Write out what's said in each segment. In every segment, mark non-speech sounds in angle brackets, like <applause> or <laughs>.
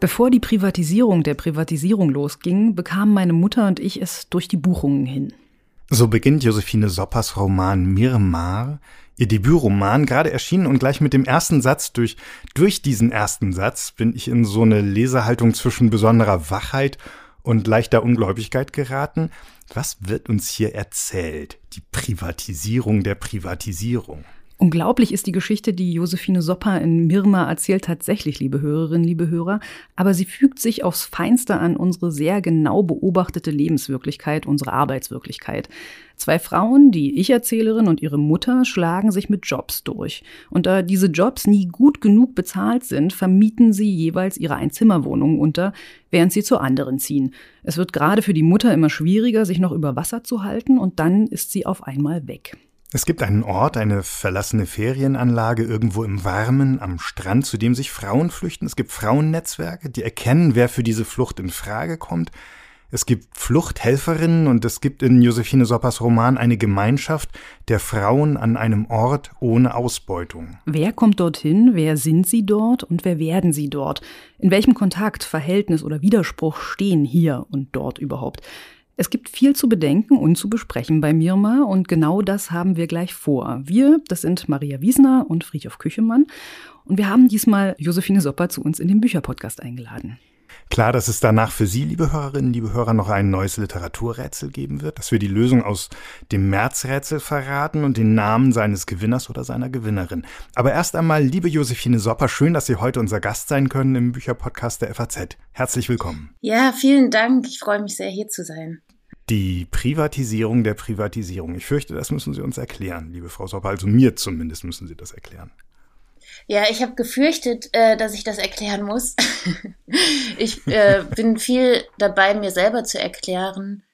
Bevor die Privatisierung der Privatisierung losging, bekamen meine Mutter und ich es durch die Buchungen hin. So beginnt Josephine Soppers Roman Mirmar, ihr Debütroman, gerade erschienen und gleich mit dem ersten Satz durch, durch diesen ersten Satz bin ich in so eine Lesehaltung zwischen besonderer Wachheit und leichter Ungläubigkeit geraten. Was wird uns hier erzählt? Die Privatisierung der Privatisierung. Unglaublich ist die Geschichte, die Josephine Sopper in Mirma erzählt, tatsächlich, liebe Hörerinnen, liebe Hörer. Aber sie fügt sich aufs Feinste an unsere sehr genau beobachtete Lebenswirklichkeit, unsere Arbeitswirklichkeit. Zwei Frauen, die Ich-Erzählerin und ihre Mutter, schlagen sich mit Jobs durch. Und da diese Jobs nie gut genug bezahlt sind, vermieten sie jeweils ihre Einzimmerwohnungen unter, während sie zu anderen ziehen. Es wird gerade für die Mutter immer schwieriger, sich noch über Wasser zu halten, und dann ist sie auf einmal weg. Es gibt einen Ort, eine verlassene Ferienanlage irgendwo im Warmen am Strand, zu dem sich Frauen flüchten. Es gibt Frauennetzwerke, die erkennen, wer für diese Flucht in Frage kommt. Es gibt Fluchthelferinnen und es gibt in Josephine Soppers Roman eine Gemeinschaft der Frauen an einem Ort ohne Ausbeutung. Wer kommt dorthin? Wer sind sie dort? Und wer werden sie dort? In welchem Kontakt, Verhältnis oder Widerspruch stehen hier und dort überhaupt? Es gibt viel zu bedenken und zu besprechen bei Mirma und genau das haben wir gleich vor. Wir, das sind Maria Wiesner und Friedhof Küchemann und wir haben diesmal Josephine Sopper zu uns in den Bücherpodcast eingeladen. Klar, dass es danach für Sie, liebe Hörerinnen, liebe Hörer, noch ein neues Literaturrätsel geben wird, dass wir die Lösung aus dem Märzrätsel verraten und den Namen seines Gewinners oder seiner Gewinnerin. Aber erst einmal, liebe Josephine Sopper, schön, dass Sie heute unser Gast sein können im Bücherpodcast der FAZ. Herzlich willkommen. Ja, vielen Dank. Ich freue mich sehr, hier zu sein. Die Privatisierung der Privatisierung. Ich fürchte, das müssen Sie uns erklären, liebe Frau Sopper. Also mir zumindest müssen Sie das erklären. Ja, ich habe gefürchtet, äh, dass ich das erklären muss. <laughs> ich äh, bin viel dabei, mir selber zu erklären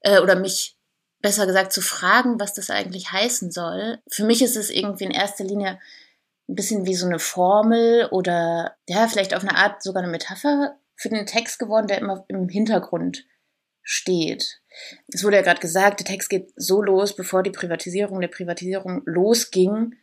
äh, oder mich besser gesagt zu fragen, was das eigentlich heißen soll. Für mich ist es irgendwie in erster Linie ein bisschen wie so eine Formel oder ja, vielleicht auf eine Art sogar eine Metapher für den Text geworden, der immer im Hintergrund steht. Es wurde ja gerade gesagt, der Text geht so los, bevor die Privatisierung der Privatisierung losging,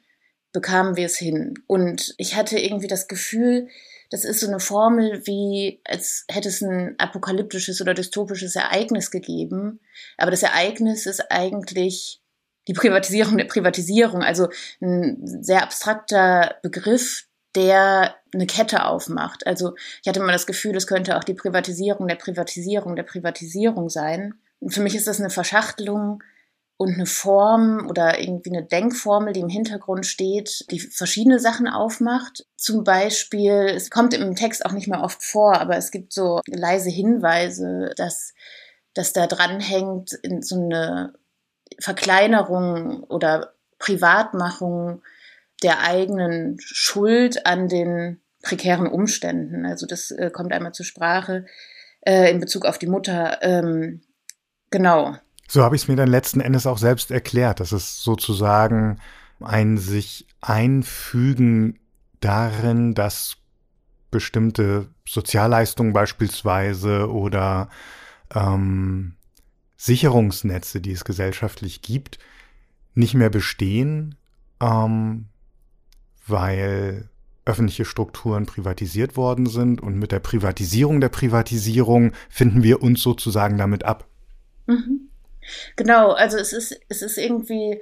bekamen wir es hin. Und ich hatte irgendwie das Gefühl, das ist so eine Formel, wie als hätte es ein apokalyptisches oder dystopisches Ereignis gegeben. Aber das Ereignis ist eigentlich die Privatisierung der Privatisierung, also ein sehr abstrakter Begriff, der eine Kette aufmacht. Also ich hatte mal das Gefühl, es könnte auch die Privatisierung der Privatisierung der Privatisierung sein. Und für mich ist das eine Verschachtelung und eine Form oder irgendwie eine Denkformel, die im Hintergrund steht, die verschiedene Sachen aufmacht. Zum Beispiel, es kommt im Text auch nicht mehr oft vor, aber es gibt so leise Hinweise, dass, dass da dranhängt in so eine Verkleinerung oder Privatmachung der eigenen Schuld an den prekären Umständen. Also das äh, kommt einmal zur Sprache äh, in Bezug auf die Mutter. Ähm, genau. So habe ich es mir dann letzten Endes auch selbst erklärt, dass es sozusagen ein sich einfügen darin, dass bestimmte Sozialleistungen beispielsweise oder ähm, Sicherungsnetze, die es gesellschaftlich gibt, nicht mehr bestehen, ähm, weil öffentliche Strukturen privatisiert worden sind und mit der Privatisierung der Privatisierung finden wir uns sozusagen damit ab. Mhm. Genau, also es ist, es ist irgendwie,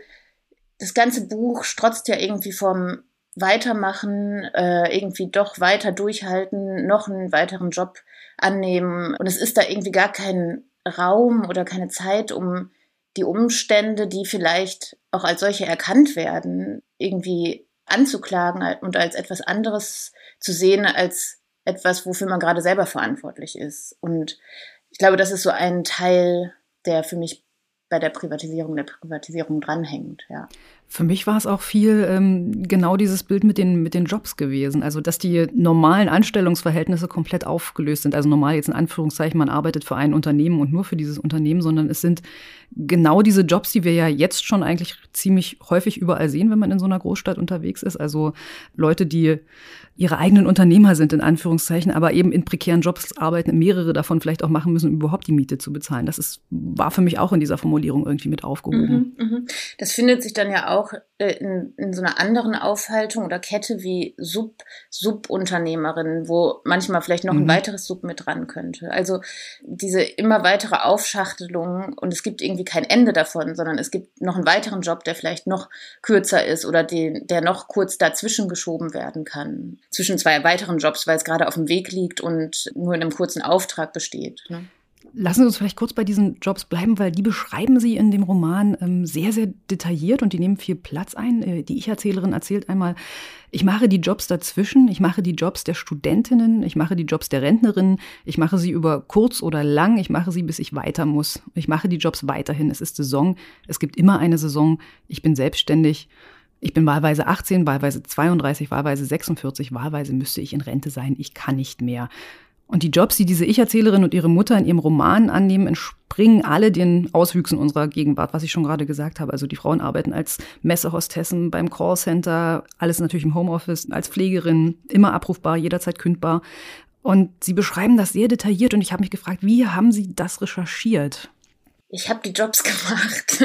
das ganze Buch strotzt ja irgendwie vom Weitermachen, äh, irgendwie doch weiter durchhalten, noch einen weiteren Job annehmen. Und es ist da irgendwie gar kein Raum oder keine Zeit, um die Umstände, die vielleicht auch als solche erkannt werden, irgendwie anzuklagen und als etwas anderes zu sehen, als etwas, wofür man gerade selber verantwortlich ist. Und ich glaube, das ist so ein Teil, der für mich bei der Privatisierung der Privatisierung dranhängt, ja. Für mich war es auch viel ähm, genau dieses Bild mit den, mit den Jobs gewesen. Also, dass die normalen Anstellungsverhältnisse komplett aufgelöst sind. Also normal jetzt in Anführungszeichen, man arbeitet für ein Unternehmen und nur für dieses Unternehmen, sondern es sind genau diese Jobs, die wir ja jetzt schon eigentlich ziemlich häufig überall sehen, wenn man in so einer Großstadt unterwegs ist. Also Leute, die ihre eigenen Unternehmer sind, in Anführungszeichen, aber eben in prekären Jobs arbeiten, mehrere davon vielleicht auch machen müssen, um überhaupt die Miete zu bezahlen. Das ist, war für mich auch in dieser Formulierung irgendwie mit aufgehoben. Mhm, mhm. Das findet sich dann ja auch äh, in, in so einer anderen Aufhaltung oder Kette wie Sub, Subunternehmerinnen, wo manchmal vielleicht noch ein mhm. weiteres Sub mit dran könnte. Also diese immer weitere Aufschachtelung und es gibt irgendwie kein Ende davon, sondern es gibt noch einen weiteren Job, der vielleicht noch kürzer ist oder den, der noch kurz dazwischen geschoben werden kann. Zwischen zwei weiteren Jobs, weil es gerade auf dem Weg liegt und nur in einem kurzen Auftrag besteht. Ne? Lassen Sie uns vielleicht kurz bei diesen Jobs bleiben, weil die beschreiben Sie in dem Roman ähm, sehr, sehr detailliert und die nehmen viel Platz ein. Äh, die Ich-Erzählerin erzählt einmal, ich mache die Jobs dazwischen, ich mache die Jobs der Studentinnen, ich mache die Jobs der Rentnerinnen, ich mache sie über kurz oder lang, ich mache sie, bis ich weiter muss. Ich mache die Jobs weiterhin. Es ist Saison, es gibt immer eine Saison, ich bin selbstständig. Ich bin wahlweise 18, wahlweise 32, wahlweise 46, wahlweise müsste ich in Rente sein. Ich kann nicht mehr. Und die Jobs, die diese Ich-Erzählerin und ihre Mutter in ihrem Roman annehmen, entspringen alle den Auswüchsen unserer Gegenwart, was ich schon gerade gesagt habe. Also die Frauen arbeiten als Messehostessen beim Callcenter, alles natürlich im Homeoffice, als Pflegerin, immer abrufbar, jederzeit kündbar. Und sie beschreiben das sehr detailliert und ich habe mich gefragt, wie haben sie das recherchiert? Ich habe die Jobs <laughs> gemacht.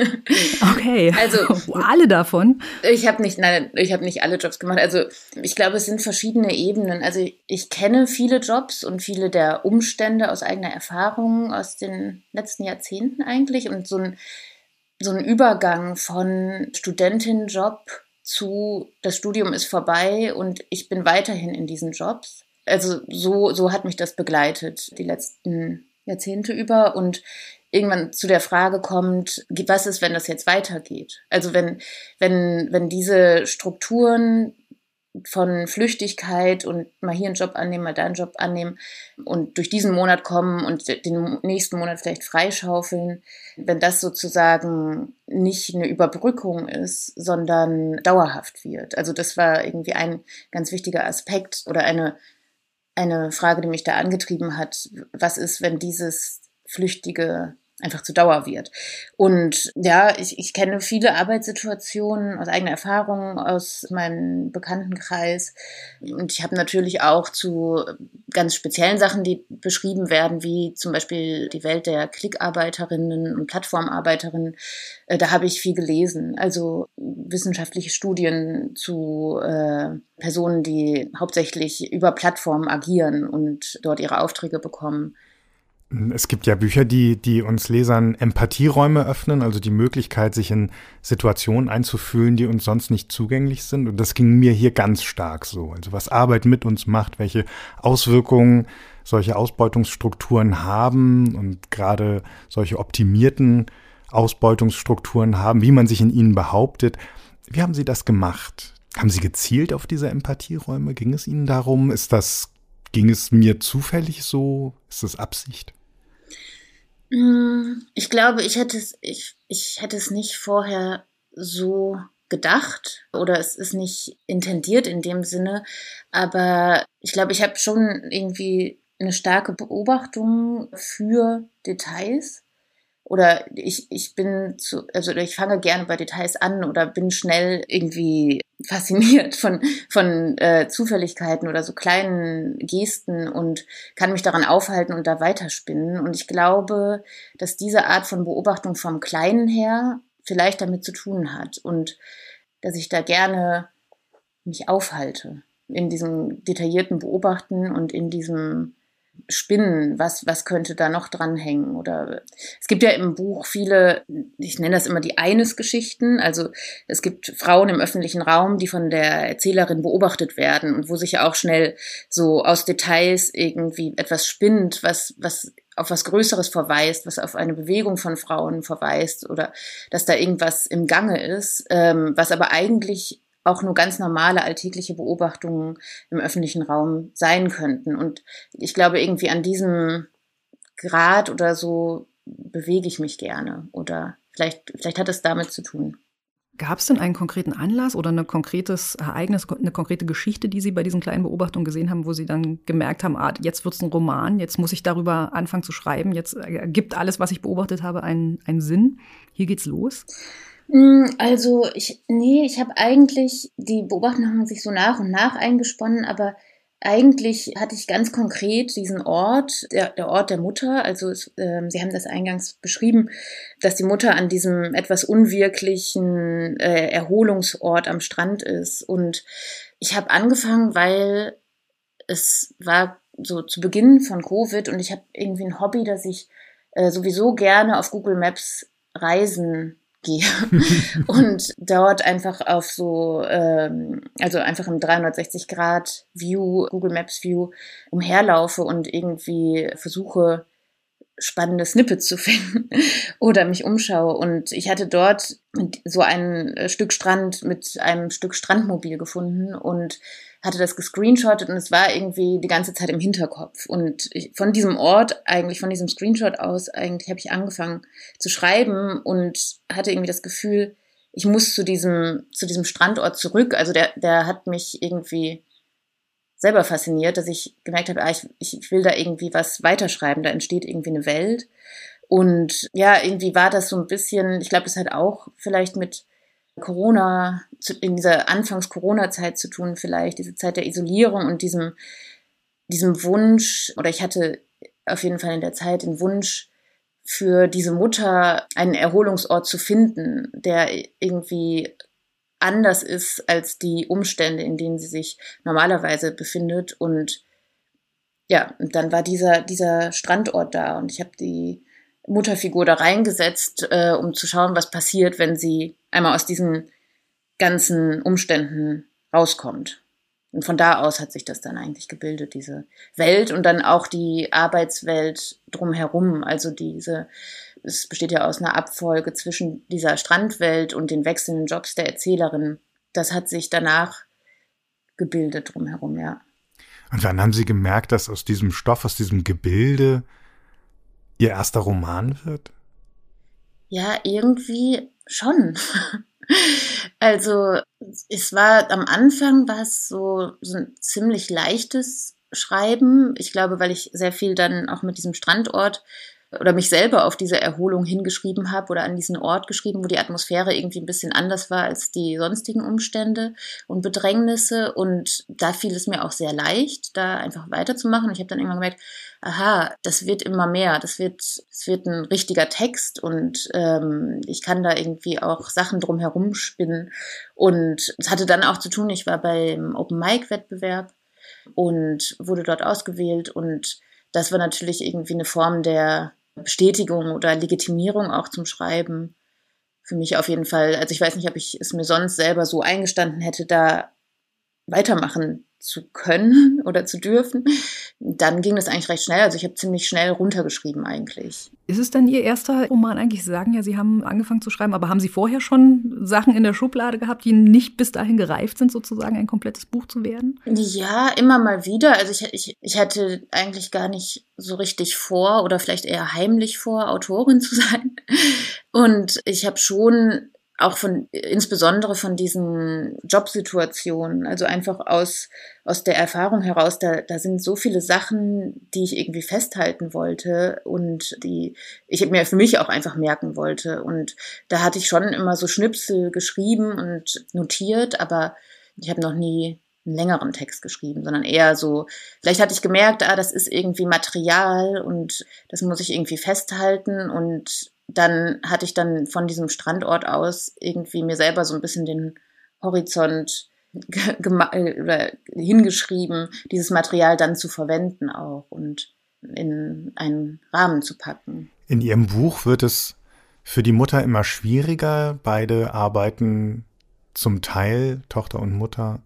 Okay. Also <laughs> alle davon. Ich habe nicht, nein, ich habe nicht alle Jobs gemacht. Also ich glaube, es sind verschiedene Ebenen. Also ich, ich kenne viele Jobs und viele der Umstände aus eigener Erfahrung aus den letzten Jahrzehnten eigentlich und so ein so ein Übergang von Studentinnenjob zu das Studium ist vorbei und ich bin weiterhin in diesen Jobs. Also so so hat mich das begleitet die letzten Jahrzehnte über und irgendwann zu der Frage kommt, was ist, wenn das jetzt weitergeht? Also wenn, wenn, wenn diese Strukturen von Flüchtigkeit und mal hier einen Job annehmen, mal da einen Job annehmen und durch diesen Monat kommen und den nächsten Monat vielleicht freischaufeln, wenn das sozusagen nicht eine Überbrückung ist, sondern dauerhaft wird. Also das war irgendwie ein ganz wichtiger Aspekt oder eine, eine Frage, die mich da angetrieben hat. Was ist, wenn dieses flüchtige einfach zu Dauer wird. Und ja, ich, ich kenne viele Arbeitssituationen aus eigener Erfahrung, aus meinem Bekanntenkreis. Und ich habe natürlich auch zu ganz speziellen Sachen, die beschrieben werden, wie zum Beispiel die Welt der Klickarbeiterinnen und Plattformarbeiterinnen. Äh, da habe ich viel gelesen. Also wissenschaftliche Studien zu äh, Personen, die hauptsächlich über Plattformen agieren und dort ihre Aufträge bekommen. Es gibt ja Bücher, die, die uns Lesern Empathieräume öffnen, also die Möglichkeit, sich in Situationen einzufühlen, die uns sonst nicht zugänglich sind. Und das ging mir hier ganz stark so. Also was Arbeit mit uns macht, welche Auswirkungen solche Ausbeutungsstrukturen haben und gerade solche optimierten Ausbeutungsstrukturen haben, wie man sich in ihnen behauptet. Wie haben Sie das gemacht? Haben Sie gezielt auf diese Empathieräume? Ging es Ihnen darum? Ist das, ging es mir zufällig so? Ist das Absicht? Mm, ich glaube, ich hätte es, ich, ich hätte es nicht vorher so gedacht oder es ist nicht intendiert in dem Sinne, aber ich glaube, ich habe schon irgendwie eine starke Beobachtung für Details oder ich, ich bin zu, also ich fange gerne bei Details an oder bin schnell irgendwie fasziniert von, von äh, Zufälligkeiten oder so kleinen Gesten und kann mich daran aufhalten und da weiterspinnen. Und ich glaube, dass diese Art von Beobachtung vom Kleinen her vielleicht damit zu tun hat und dass ich da gerne mich aufhalte in diesem detaillierten Beobachten und in diesem spinnen, was, was könnte da noch dranhängen? Oder es gibt ja im Buch viele, ich nenne das immer die Eines-Geschichten. Also es gibt Frauen im öffentlichen Raum, die von der Erzählerin beobachtet werden und wo sich ja auch schnell so aus Details irgendwie etwas spinnt, was, was auf was Größeres verweist, was auf eine Bewegung von Frauen verweist oder dass da irgendwas im Gange ist, ähm, was aber eigentlich auch nur ganz normale alltägliche Beobachtungen im öffentlichen Raum sein könnten. Und ich glaube, irgendwie an diesem Grad oder so bewege ich mich gerne. Oder vielleicht, vielleicht hat es damit zu tun. Gab es denn einen konkreten Anlass oder ein konkretes Ereignis, eine konkrete Geschichte, die Sie bei diesen kleinen Beobachtungen gesehen haben, wo Sie dann gemerkt haben, ah, jetzt wird es ein Roman, jetzt muss ich darüber anfangen zu schreiben, jetzt gibt alles, was ich beobachtet habe, einen, einen Sinn? Hier geht's los? Mm, also ich, nee, ich habe eigentlich, die Beobachtungen haben sich so nach und nach eingesponnen, aber eigentlich hatte ich ganz konkret diesen Ort, der, der Ort der Mutter. Also es, äh, Sie haben das eingangs beschrieben, dass die Mutter an diesem etwas unwirklichen äh, Erholungsort am Strand ist. Und ich habe angefangen, weil es war so zu Beginn von Covid und ich habe irgendwie ein Hobby, dass ich äh, sowieso gerne auf Google Maps reisen gehe <laughs> und dort einfach auf so, ähm, also einfach im 360 Grad View, Google Maps View umherlaufe und irgendwie versuche, spannende Snippets zu <laughs> finden oder mich umschaue. Und ich hatte dort so ein äh, Stück Strand mit einem Stück Strandmobil gefunden und hatte das gescreenshottet und es war irgendwie die ganze Zeit im Hinterkopf. Und ich, von diesem Ort, eigentlich von diesem Screenshot aus, eigentlich habe ich angefangen zu schreiben und hatte irgendwie das Gefühl, ich muss zu diesem, zu diesem Strandort zurück. Also der, der hat mich irgendwie selber fasziniert, dass ich gemerkt habe, ah, ich, ich will da irgendwie was weiterschreiben, da entsteht irgendwie eine Welt. Und ja, irgendwie war das so ein bisschen, ich glaube, das hat auch vielleicht mit Corona, in dieser Anfangs-Corona-Zeit zu tun, vielleicht, diese Zeit der Isolierung und diesem, diesem Wunsch, oder ich hatte auf jeden Fall in der Zeit den Wunsch, für diese Mutter einen Erholungsort zu finden, der irgendwie anders ist als die Umstände, in denen sie sich normalerweise befindet. Und ja, dann war dieser, dieser Strandort da und ich habe die Mutterfigur da reingesetzt, äh, um zu schauen, was passiert, wenn sie einmal aus diesen ganzen Umständen rauskommt. Und von da aus hat sich das dann eigentlich gebildet, diese Welt und dann auch die Arbeitswelt drumherum. Also diese, es besteht ja aus einer Abfolge zwischen dieser Strandwelt und den wechselnden Jobs der Erzählerin. Das hat sich danach gebildet drumherum, ja. Und wann haben Sie gemerkt, dass aus diesem Stoff, aus diesem Gebilde Ihr erster Roman wird? Ja, irgendwie schon. <laughs> also es war am Anfang war es so, so ein ziemlich leichtes Schreiben. Ich glaube, weil ich sehr viel dann auch mit diesem Strandort oder mich selber auf diese Erholung hingeschrieben habe oder an diesen Ort geschrieben, wo die Atmosphäre irgendwie ein bisschen anders war als die sonstigen Umstände und Bedrängnisse. Und da fiel es mir auch sehr leicht, da einfach weiterzumachen. Ich habe dann irgendwann gemerkt, aha, das wird immer mehr, das wird, es wird ein richtiger Text und ähm, ich kann da irgendwie auch Sachen drumherum spinnen. Und es hatte dann auch zu tun, ich war beim Open Mic Wettbewerb und wurde dort ausgewählt und das war natürlich irgendwie eine Form der Bestätigung oder Legitimierung auch zum Schreiben. Für mich auf jeden Fall. Also ich weiß nicht, ob ich es mir sonst selber so eingestanden hätte, da weitermachen zu können <laughs> oder zu dürfen, dann ging das eigentlich recht schnell. Also ich habe ziemlich schnell runtergeschrieben eigentlich. Ist es denn Ihr erster Roman eigentlich? Sie sagen ja, Sie haben angefangen zu schreiben, aber haben Sie vorher schon Sachen in der Schublade gehabt, die nicht bis dahin gereift sind, sozusagen ein komplettes Buch zu werden? Ja, immer mal wieder. Also ich, ich, ich hatte eigentlich gar nicht so richtig vor oder vielleicht eher heimlich vor, Autorin zu <laughs> sein. Und ich habe schon auch von insbesondere von diesen Jobsituationen, also einfach aus aus der Erfahrung heraus, da, da sind so viele Sachen, die ich irgendwie festhalten wollte und die ich mir für mich auch einfach merken wollte. Und da hatte ich schon immer so Schnipsel geschrieben und notiert, aber ich habe noch nie einen längeren Text geschrieben, sondern eher so, vielleicht hatte ich gemerkt, ah, das ist irgendwie Material und das muss ich irgendwie festhalten und dann hatte ich dann von diesem Strandort aus irgendwie mir selber so ein bisschen den Horizont <laughs> oder hingeschrieben, dieses Material dann zu verwenden auch und in einen Rahmen zu packen. In Ihrem Buch wird es für die Mutter immer schwieriger. Beide arbeiten zum Teil, Tochter und Mutter,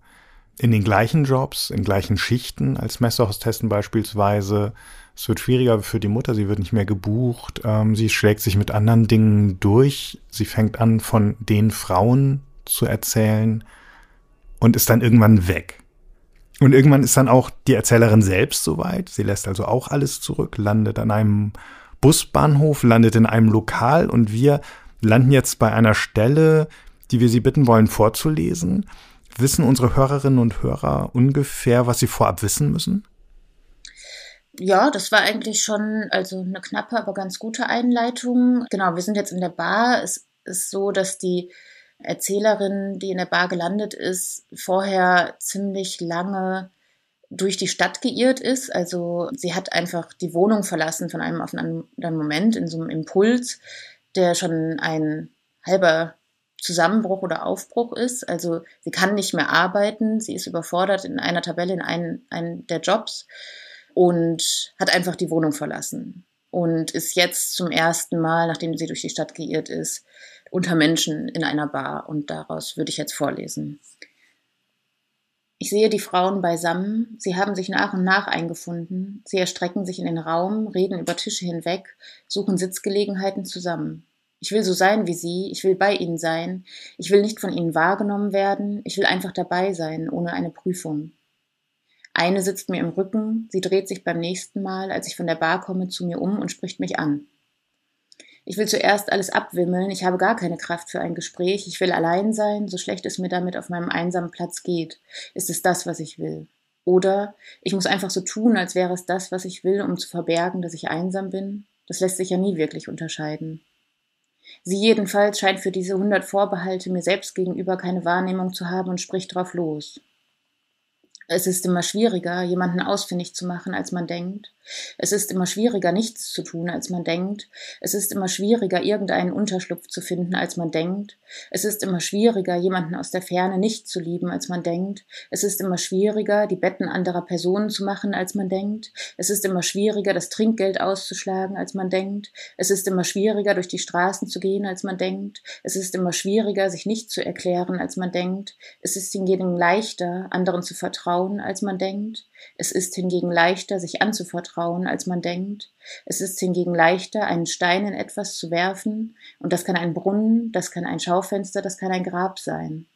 in den gleichen Jobs, in gleichen Schichten als Messerhostessen beispielsweise. Es wird schwieriger für die Mutter, sie wird nicht mehr gebucht, ähm, sie schlägt sich mit anderen Dingen durch, sie fängt an, von den Frauen zu erzählen und ist dann irgendwann weg. Und irgendwann ist dann auch die Erzählerin selbst soweit, sie lässt also auch alles zurück, landet an einem Busbahnhof, landet in einem Lokal und wir landen jetzt bei einer Stelle, die wir Sie bitten wollen vorzulesen. Wissen unsere Hörerinnen und Hörer ungefähr, was sie vorab wissen müssen? Ja, das war eigentlich schon also eine knappe, aber ganz gute Einleitung. Genau, wir sind jetzt in der Bar. Es ist so, dass die Erzählerin, die in der Bar gelandet ist, vorher ziemlich lange durch die Stadt geirrt ist. Also sie hat einfach die Wohnung verlassen von einem auf einen anderen Moment in so einem Impuls, der schon ein halber Zusammenbruch oder Aufbruch ist. Also sie kann nicht mehr arbeiten, sie ist überfordert in einer Tabelle in einem, der Jobs und hat einfach die Wohnung verlassen und ist jetzt zum ersten Mal, nachdem sie durch die Stadt geirrt ist, unter Menschen in einer Bar und daraus würde ich jetzt vorlesen. Ich sehe die Frauen beisammen, sie haben sich nach und nach eingefunden, sie erstrecken sich in den Raum, reden über Tische hinweg, suchen Sitzgelegenheiten zusammen. Ich will so sein wie sie, ich will bei ihnen sein, ich will nicht von ihnen wahrgenommen werden, ich will einfach dabei sein, ohne eine Prüfung. Eine sitzt mir im Rücken, sie dreht sich beim nächsten Mal, als ich von der Bar komme, zu mir um und spricht mich an. Ich will zuerst alles abwimmeln, ich habe gar keine Kraft für ein Gespräch, ich will allein sein, so schlecht es mir damit auf meinem einsamen Platz geht. Ist es das, was ich will? Oder ich muss einfach so tun, als wäre es das, was ich will, um zu verbergen, dass ich einsam bin? Das lässt sich ja nie wirklich unterscheiden. Sie jedenfalls scheint für diese hundert Vorbehalte mir selbst gegenüber keine Wahrnehmung zu haben und spricht drauf los. Es ist immer schwieriger, jemanden ausfindig zu machen, als man denkt. Es ist immer schwieriger, nichts zu tun, als man denkt. Es ist immer schwieriger, irgendeinen Unterschlupf zu finden, als man denkt. Es ist immer schwieriger, jemanden aus der Ferne nicht zu lieben, als man denkt. Es ist immer schwieriger, die Betten anderer Personen zu machen, als man denkt. Es ist immer schwieriger, das Trinkgeld auszuschlagen, als man denkt. Es ist immer schwieriger, durch die Straßen zu gehen, als man denkt. Es ist immer schwieriger, sich nicht zu erklären, als man denkt. Es ist hingegen leichter, anderen zu vertrauen, als man denkt. Es ist hingegen leichter, sich anzuvertrauen, als man denkt. Es ist hingegen leichter, einen Stein in etwas zu werfen, und das kann ein Brunnen, das kann ein Schaufenster, das kann ein Grab sein.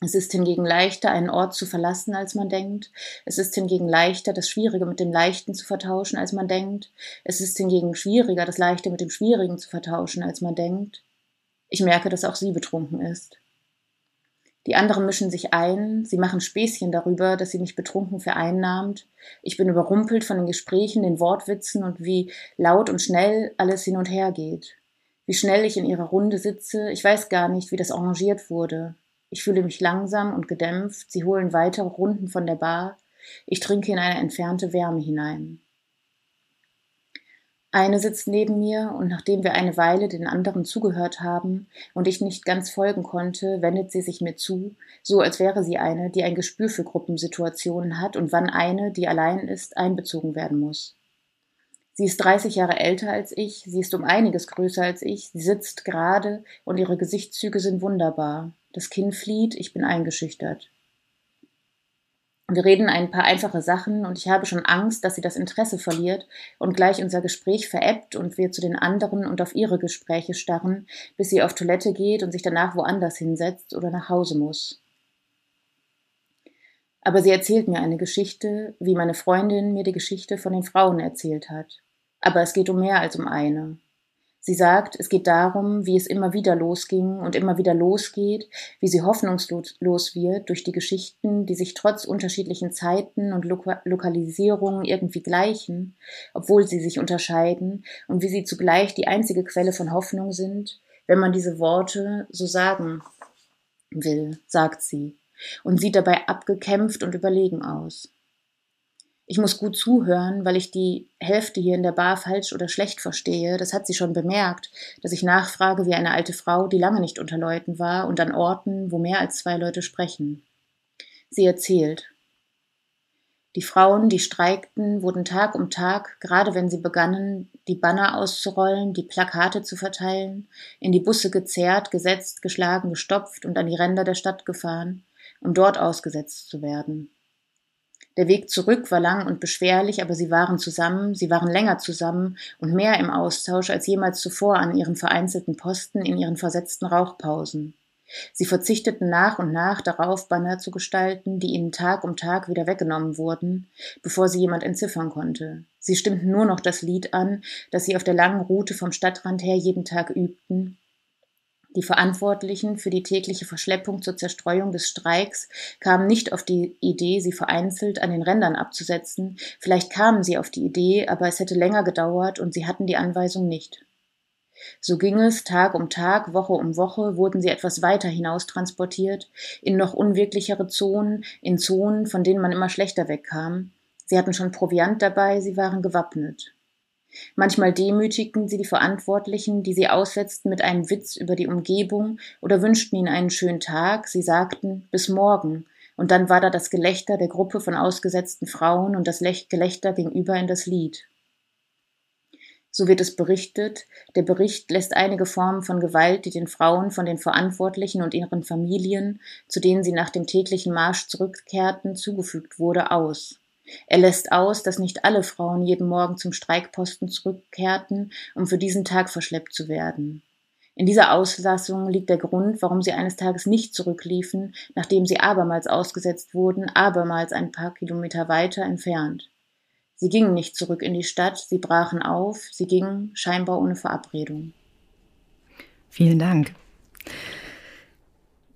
Es ist hingegen leichter, einen Ort zu verlassen, als man denkt. Es ist hingegen leichter, das Schwierige mit dem Leichten zu vertauschen, als man denkt. Es ist hingegen schwieriger, das Leichte mit dem Schwierigen zu vertauschen, als man denkt. Ich merke, dass auch sie betrunken ist. Die anderen mischen sich ein, sie machen Späßchen darüber, dass sie mich betrunken vereinnahmt. Ich bin überrumpelt von den Gesprächen, den Wortwitzen und wie laut und schnell alles hin und her geht. Wie schnell ich in ihrer Runde sitze, ich weiß gar nicht, wie das arrangiert wurde. Ich fühle mich langsam und gedämpft, sie holen weitere Runden von der Bar, ich trinke in eine entfernte Wärme hinein. Eine sitzt neben mir, und nachdem wir eine Weile den anderen zugehört haben und ich nicht ganz folgen konnte, wendet sie sich mir zu, so als wäre sie eine, die ein Gespür für Gruppensituationen hat und wann eine, die allein ist, einbezogen werden muss. Sie ist 30 Jahre älter als ich, sie ist um einiges größer als ich, sie sitzt gerade und ihre Gesichtszüge sind wunderbar. Das Kinn flieht, ich bin eingeschüchtert. Wir reden ein paar einfache Sachen und ich habe schon Angst, dass sie das Interesse verliert und gleich unser Gespräch veräppt und wir zu den anderen und auf ihre Gespräche starren, bis sie auf Toilette geht und sich danach woanders hinsetzt oder nach Hause muss. Aber sie erzählt mir eine Geschichte, wie meine Freundin mir die Geschichte von den Frauen erzählt hat. Aber es geht um mehr als um eine. Sie sagt, es geht darum, wie es immer wieder losging und immer wieder losgeht, wie sie hoffnungslos wird durch die Geschichten, die sich trotz unterschiedlichen Zeiten und Loka Lokalisierungen irgendwie gleichen, obwohl sie sich unterscheiden, und wie sie zugleich die einzige Quelle von Hoffnung sind, wenn man diese Worte so sagen will, sagt sie, und sieht dabei abgekämpft und überlegen aus. Ich muss gut zuhören, weil ich die Hälfte hier in der Bar falsch oder schlecht verstehe. Das hat sie schon bemerkt, dass ich nachfrage wie eine alte Frau, die lange nicht unter Leuten war und an Orten, wo mehr als zwei Leute sprechen. Sie erzählt. Die Frauen, die streikten, wurden Tag um Tag, gerade wenn sie begannen, die Banner auszurollen, die Plakate zu verteilen, in die Busse gezerrt, gesetzt, geschlagen, gestopft und an die Ränder der Stadt gefahren, um dort ausgesetzt zu werden. Der Weg zurück war lang und beschwerlich, aber sie waren zusammen, sie waren länger zusammen und mehr im Austausch als jemals zuvor an ihren vereinzelten Posten in ihren versetzten Rauchpausen. Sie verzichteten nach und nach darauf, Banner zu gestalten, die ihnen Tag um Tag wieder weggenommen wurden, bevor sie jemand entziffern konnte. Sie stimmten nur noch das Lied an, das sie auf der langen Route vom Stadtrand her jeden Tag übten, die Verantwortlichen für die tägliche Verschleppung zur Zerstreuung des Streiks kamen nicht auf die Idee, sie vereinzelt an den Rändern abzusetzen. Vielleicht kamen sie auf die Idee, aber es hätte länger gedauert und sie hatten die Anweisung nicht. So ging es Tag um Tag, Woche um Woche, wurden sie etwas weiter hinaus transportiert, in noch unwirklichere Zonen, in Zonen, von denen man immer schlechter wegkam. Sie hatten schon Proviant dabei, sie waren gewappnet. Manchmal demütigten sie die Verantwortlichen, die sie aussetzten mit einem Witz über die Umgebung oder wünschten ihnen einen schönen Tag. Sie sagten bis morgen, und dann war da das Gelächter der Gruppe von ausgesetzten Frauen und das Gelächter ging über in das Lied. So wird es berichtet. Der Bericht lässt einige Formen von Gewalt, die den Frauen von den Verantwortlichen und ihren Familien, zu denen sie nach dem täglichen Marsch zurückkehrten, zugefügt wurde, aus. Er lässt aus, dass nicht alle Frauen jeden Morgen zum Streikposten zurückkehrten, um für diesen Tag verschleppt zu werden. In dieser Auslassung liegt der Grund, warum sie eines Tages nicht zurückliefen, nachdem sie abermals ausgesetzt wurden, abermals ein paar Kilometer weiter entfernt. Sie gingen nicht zurück in die Stadt, sie brachen auf, sie gingen scheinbar ohne Verabredung. Vielen Dank.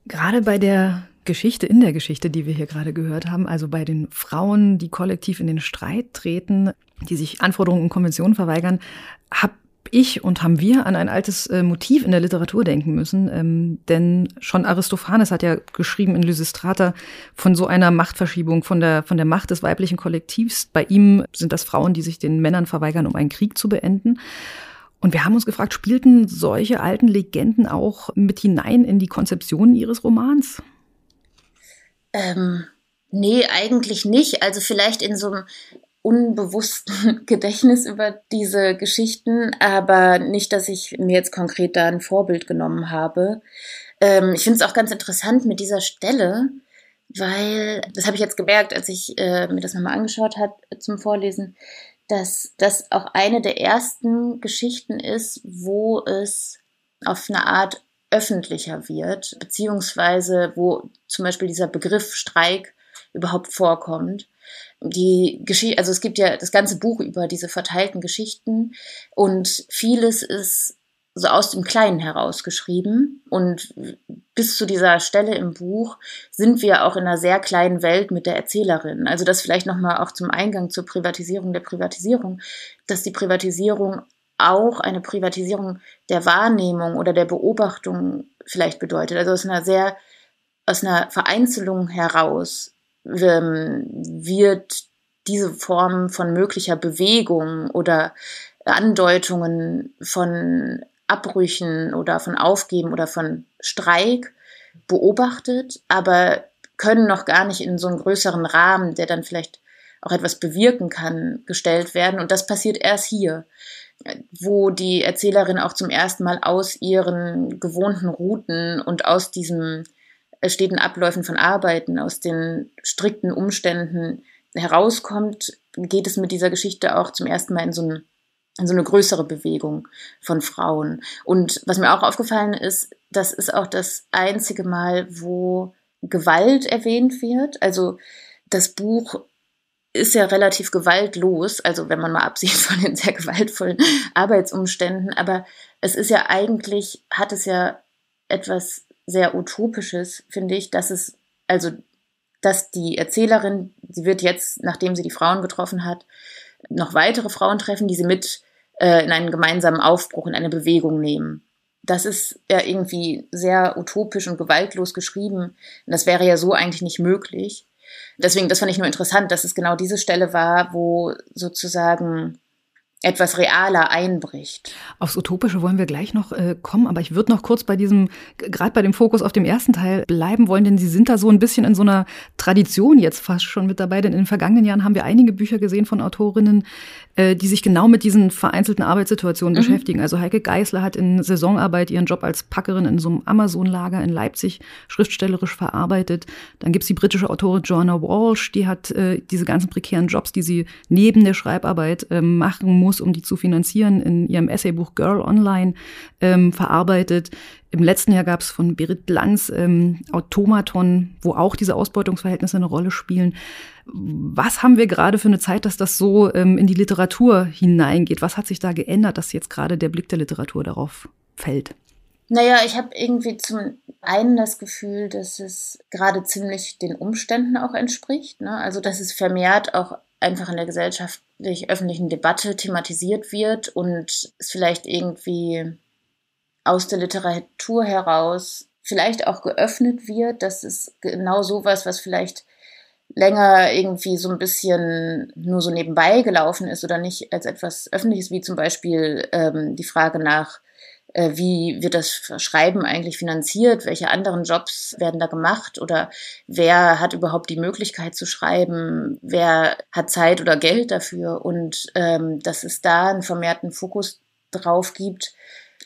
Gerade bei der Geschichte in der Geschichte, die wir hier gerade gehört haben, also bei den Frauen, die kollektiv in den Streit treten, die sich Anforderungen und Konventionen verweigern, habe ich und haben wir an ein altes äh, Motiv in der Literatur denken müssen. Ähm, denn schon Aristophanes hat ja geschrieben in Lysistrata von so einer Machtverschiebung, von der, von der Macht des weiblichen Kollektivs. Bei ihm sind das Frauen, die sich den Männern verweigern, um einen Krieg zu beenden. Und wir haben uns gefragt, spielten solche alten Legenden auch mit hinein in die Konzeption Ihres Romans? Ähm, nee, eigentlich nicht. Also vielleicht in so einem unbewussten <laughs> Gedächtnis über diese Geschichten, aber nicht, dass ich mir jetzt konkret da ein Vorbild genommen habe. Ähm, ich finde es auch ganz interessant mit dieser Stelle, weil, das habe ich jetzt gemerkt, als ich äh, mir das nochmal angeschaut habe zum Vorlesen, dass das auch eine der ersten Geschichten ist, wo es auf eine Art öffentlicher wird, beziehungsweise wo zum Beispiel dieser Begriff Streik überhaupt vorkommt. Die Geschichte, also es gibt ja das ganze Buch über diese verteilten Geschichten und vieles ist so aus dem Kleinen herausgeschrieben. Und bis zu dieser Stelle im Buch sind wir auch in einer sehr kleinen Welt mit der Erzählerin. Also das vielleicht nochmal auch zum Eingang zur Privatisierung der Privatisierung, dass die Privatisierung auch eine Privatisierung der Wahrnehmung oder der Beobachtung vielleicht bedeutet. Also aus einer sehr, aus einer Vereinzelung heraus ähm, wird diese Form von möglicher Bewegung oder Andeutungen von Abbrüchen oder von Aufgeben oder von Streik beobachtet, aber können noch gar nicht in so einen größeren Rahmen, der dann vielleicht auch etwas bewirken kann, gestellt werden. Und das passiert erst hier wo die Erzählerin auch zum ersten Mal aus ihren gewohnten Routen und aus diesem steten Abläufen von Arbeiten, aus den strikten Umständen herauskommt, geht es mit dieser Geschichte auch zum ersten Mal in so, ein, in so eine größere Bewegung von Frauen. Und was mir auch aufgefallen ist, das ist auch das einzige Mal, wo Gewalt erwähnt wird. Also das Buch ist ja relativ gewaltlos, also wenn man mal absieht von den sehr gewaltvollen Arbeitsumständen, aber es ist ja eigentlich, hat es ja etwas sehr Utopisches, finde ich, dass es, also, dass die Erzählerin, sie wird jetzt, nachdem sie die Frauen getroffen hat, noch weitere Frauen treffen, die sie mit äh, in einen gemeinsamen Aufbruch, in eine Bewegung nehmen. Das ist ja irgendwie sehr utopisch und gewaltlos geschrieben. Und das wäre ja so eigentlich nicht möglich. Deswegen, das fand ich nur interessant, dass es genau diese Stelle war, wo sozusagen etwas realer einbricht. Aufs Utopische wollen wir gleich noch äh, kommen, aber ich würde noch kurz bei diesem, gerade bei dem Fokus auf dem ersten Teil bleiben wollen, denn Sie sind da so ein bisschen in so einer Tradition jetzt fast schon mit dabei, denn in den vergangenen Jahren haben wir einige Bücher gesehen von Autorinnen, äh, die sich genau mit diesen vereinzelten Arbeitssituationen mhm. beschäftigen. Also Heike Geisler hat in Saisonarbeit ihren Job als Packerin in so einem Amazon-Lager in Leipzig schriftstellerisch verarbeitet. Dann gibt's die britische Autorin Joanna Walsh, die hat äh, diese ganzen prekären Jobs, die sie neben der Schreibarbeit äh, machen muss, muss, um die zu finanzieren, in ihrem Essaybuch Girl Online ähm, verarbeitet. Im letzten Jahr gab es von Berit Lanz ähm, Automaton, wo auch diese Ausbeutungsverhältnisse eine Rolle spielen. Was haben wir gerade für eine Zeit, dass das so ähm, in die Literatur hineingeht? Was hat sich da geändert, dass jetzt gerade der Blick der Literatur darauf fällt? Naja, ich habe irgendwie zum einen das Gefühl, dass es gerade ziemlich den Umständen auch entspricht. Ne? Also, dass es vermehrt auch einfach in der gesellschaftlich öffentlichen Debatte thematisiert wird und es vielleicht irgendwie aus der Literatur heraus vielleicht auch geöffnet wird. Das ist genau sowas, was vielleicht länger irgendwie so ein bisschen nur so nebenbei gelaufen ist oder nicht als etwas Öffentliches, wie zum Beispiel ähm, die Frage nach, wie wird das Schreiben eigentlich finanziert, welche anderen Jobs werden da gemacht? Oder wer hat überhaupt die Möglichkeit zu schreiben, wer hat Zeit oder Geld dafür? Und ähm, dass es da einen vermehrten Fokus drauf gibt,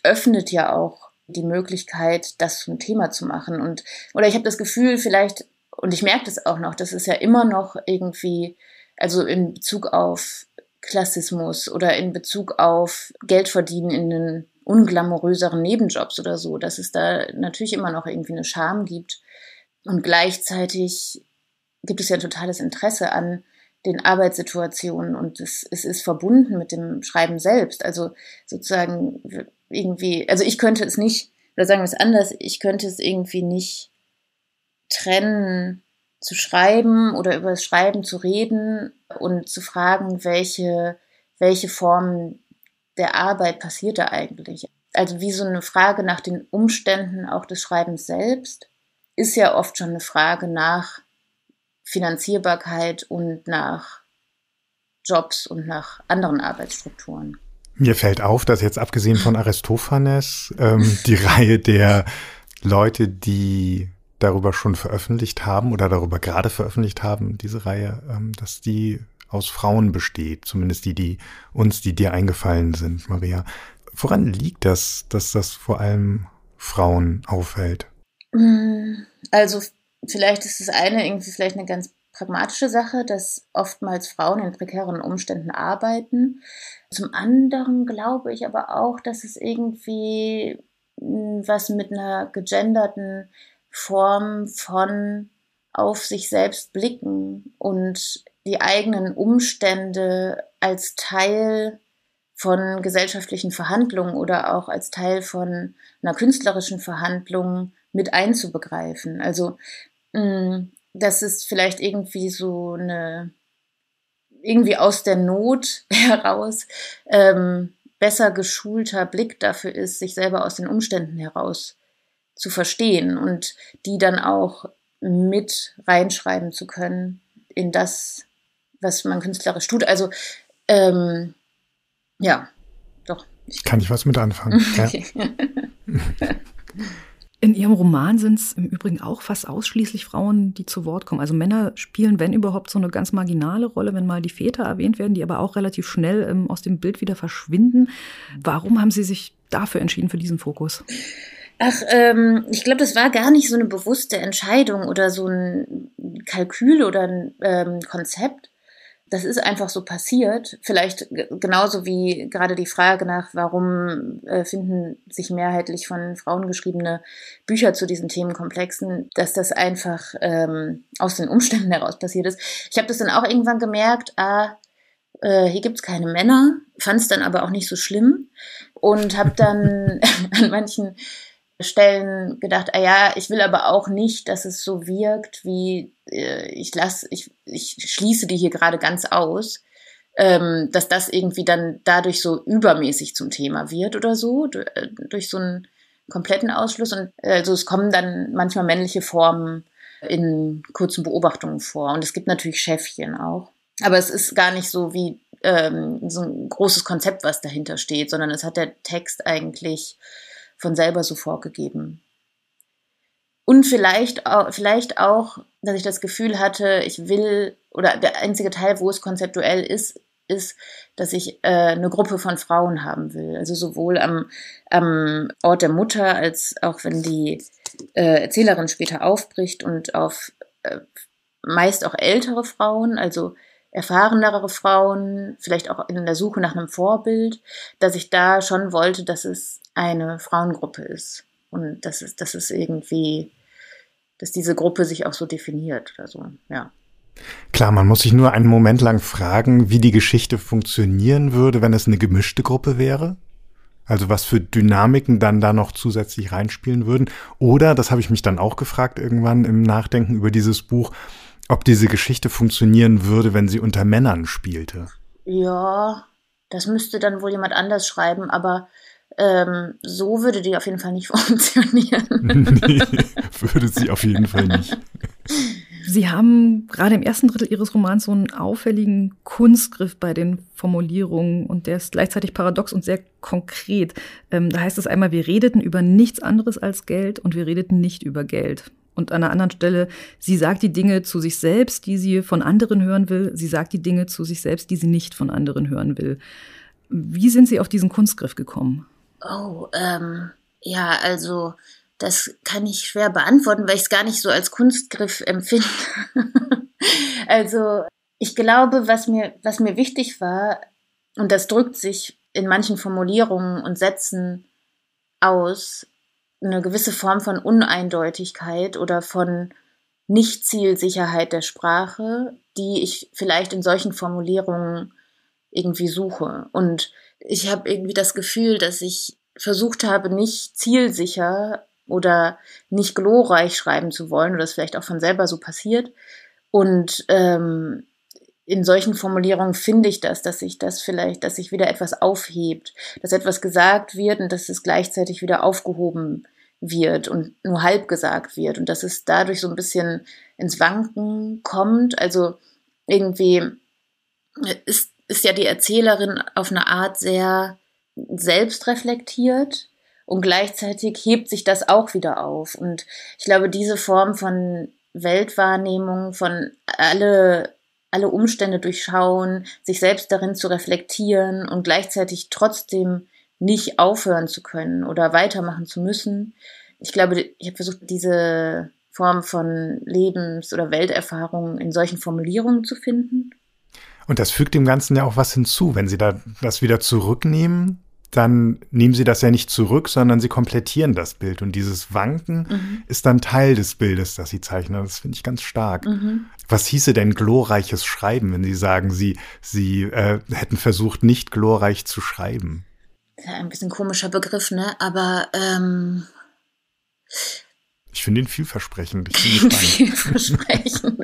öffnet ja auch die Möglichkeit, das zum Thema zu machen. Und oder ich habe das Gefühl, vielleicht und ich merke das auch noch, das ist ja immer noch irgendwie, also in Bezug auf Klassismus oder in Bezug auf Geld verdienen in den unglamouröseren Nebenjobs oder so, dass es da natürlich immer noch irgendwie eine Scham gibt. Und gleichzeitig gibt es ja ein totales Interesse an den Arbeitssituationen und es, es ist verbunden mit dem Schreiben selbst. Also sozusagen irgendwie, also ich könnte es nicht, oder sagen wir es anders, ich könnte es irgendwie nicht trennen, zu schreiben oder über das Schreiben zu reden und zu fragen, welche, welche Form der Arbeit passiert da eigentlich. Also wie so eine Frage nach den Umständen auch des Schreibens selbst ist ja oft schon eine Frage nach Finanzierbarkeit und nach Jobs und nach anderen Arbeitsstrukturen. Mir fällt auf, dass jetzt abgesehen von Aristophanes ähm, <laughs> die Reihe der Leute, die darüber schon veröffentlicht haben oder darüber gerade veröffentlicht haben, diese Reihe, ähm, dass die aus Frauen besteht, zumindest die, die uns, die dir eingefallen sind, Maria. Woran liegt das, dass das vor allem Frauen auffällt? Mm, also vielleicht ist das eine irgendwie vielleicht eine ganz pragmatische Sache, dass oftmals Frauen in prekären Umständen arbeiten. Zum anderen glaube ich aber auch, dass es irgendwie mm, was mit einer gegenderten Form von auf sich selbst blicken und die eigenen Umstände als Teil von gesellschaftlichen Verhandlungen oder auch als Teil von einer künstlerischen Verhandlung mit einzubegreifen. Also mm, das ist vielleicht irgendwie so eine irgendwie aus der Not <laughs> heraus ähm, besser geschulter Blick dafür ist, sich selber aus den Umständen heraus zu verstehen und die dann auch mit reinschreiben zu können in das, was man künstlerisch tut. Also ähm, ja, doch. Ich Kann ich was mit anfangen? <laughs> Okay. Ja. <laughs> In Ihrem Roman sind es im Übrigen auch fast ausschließlich Frauen, die zu Wort kommen. Also Männer spielen, wenn überhaupt, so eine ganz marginale Rolle, wenn mal die Väter erwähnt werden, die aber auch relativ schnell ähm, aus dem Bild wieder verschwinden. Warum haben Sie sich dafür entschieden, für diesen Fokus? Ach, ähm, ich glaube, das war gar nicht so eine bewusste Entscheidung oder so ein Kalkül oder ein ähm, Konzept. Das ist einfach so passiert. Vielleicht genauso wie gerade die Frage nach, warum äh, finden sich mehrheitlich von Frauen geschriebene Bücher zu diesen Themenkomplexen, dass das einfach ähm, aus den Umständen heraus passiert ist. Ich habe das dann auch irgendwann gemerkt, ah, äh, hier gibt's keine Männer, fand es dann aber auch nicht so schlimm und habe dann <laughs> an manchen Stellen gedacht, ah ja, ich will aber auch nicht, dass es so wirkt, wie äh, ich lasse, ich, ich schließe die hier gerade ganz aus, ähm, dass das irgendwie dann dadurch so übermäßig zum Thema wird oder so, äh, durch so einen kompletten Ausschluss. Und also es kommen dann manchmal männliche Formen in kurzen Beobachtungen vor. Und es gibt natürlich Chefchen auch. Aber es ist gar nicht so wie ähm, so ein großes Konzept, was dahinter steht, sondern es hat der Text eigentlich von selber so vorgegeben. Und vielleicht auch, vielleicht auch, dass ich das Gefühl hatte, ich will, oder der einzige Teil, wo es konzeptuell ist, ist, dass ich äh, eine Gruppe von Frauen haben will. Also sowohl am, am Ort der Mutter, als auch wenn die äh, Erzählerin später aufbricht und auf äh, meist auch ältere Frauen, also erfahrenere Frauen, vielleicht auch in der Suche nach einem Vorbild, dass ich da schon wollte, dass es eine Frauengruppe ist. Und das ist, das ist irgendwie, dass diese Gruppe sich auch so definiert oder so, ja. Klar, man muss sich nur einen Moment lang fragen, wie die Geschichte funktionieren würde, wenn es eine gemischte Gruppe wäre. Also was für Dynamiken dann da noch zusätzlich reinspielen würden. Oder, das habe ich mich dann auch gefragt irgendwann im Nachdenken über dieses Buch, ob diese Geschichte funktionieren würde, wenn sie unter Männern spielte. Ja, das müsste dann wohl jemand anders schreiben, aber ähm, so würde die auf jeden Fall nicht <laughs> funktionieren. <laughs> nee, würde sie auf jeden Fall nicht. Sie haben gerade im ersten Drittel Ihres Romans so einen auffälligen Kunstgriff bei den Formulierungen und der ist gleichzeitig paradox und sehr konkret. Ähm, da heißt es einmal, wir redeten über nichts anderes als Geld und wir redeten nicht über Geld. Und an einer anderen Stelle, sie sagt die Dinge zu sich selbst, die sie von anderen hören will. Sie sagt die Dinge zu sich selbst, die sie nicht von anderen hören will. Wie sind Sie auf diesen Kunstgriff gekommen? Oh, ähm, ja, also das kann ich schwer beantworten, weil ich es gar nicht so als Kunstgriff empfinde. <laughs> also ich glaube, was mir, was mir wichtig war, und das drückt sich in manchen Formulierungen und Sätzen aus, eine gewisse Form von Uneindeutigkeit oder von Nicht-Zielsicherheit der Sprache, die ich vielleicht in solchen Formulierungen irgendwie suche. Und ich habe irgendwie das Gefühl, dass ich versucht habe, nicht zielsicher oder nicht glorreich schreiben zu wollen oder das vielleicht auch von selber so passiert. Und ähm, in solchen Formulierungen finde ich das, dass sich das vielleicht, dass sich wieder etwas aufhebt, dass etwas gesagt wird und dass es gleichzeitig wieder aufgehoben wird und nur halb gesagt wird und dass es dadurch so ein bisschen ins Wanken kommt. Also irgendwie ist, ist ja die Erzählerin auf eine Art sehr selbstreflektiert und gleichzeitig hebt sich das auch wieder auf. Und ich glaube, diese Form von Weltwahrnehmung, von alle, alle Umstände durchschauen, sich selbst darin zu reflektieren und gleichzeitig trotzdem nicht aufhören zu können oder weitermachen zu müssen. Ich glaube, ich habe versucht, diese Form von Lebens- oder Welterfahrung in solchen Formulierungen zu finden. Und das fügt dem Ganzen ja auch was hinzu, wenn Sie da das wieder zurücknehmen, dann nehmen sie das ja nicht zurück, sondern sie komplettieren das Bild. Und dieses Wanken mhm. ist dann Teil des Bildes, das sie zeichnen. Das finde ich ganz stark. Mhm. Was hieße denn glorreiches Schreiben, wenn Sie sagen, Sie, sie äh, hätten versucht, nicht glorreich zu schreiben? Ja, ein bisschen komischer Begriff, ne? Aber ähm ich finde ihn vielversprechend. Ich finde <laughs> vielversprechend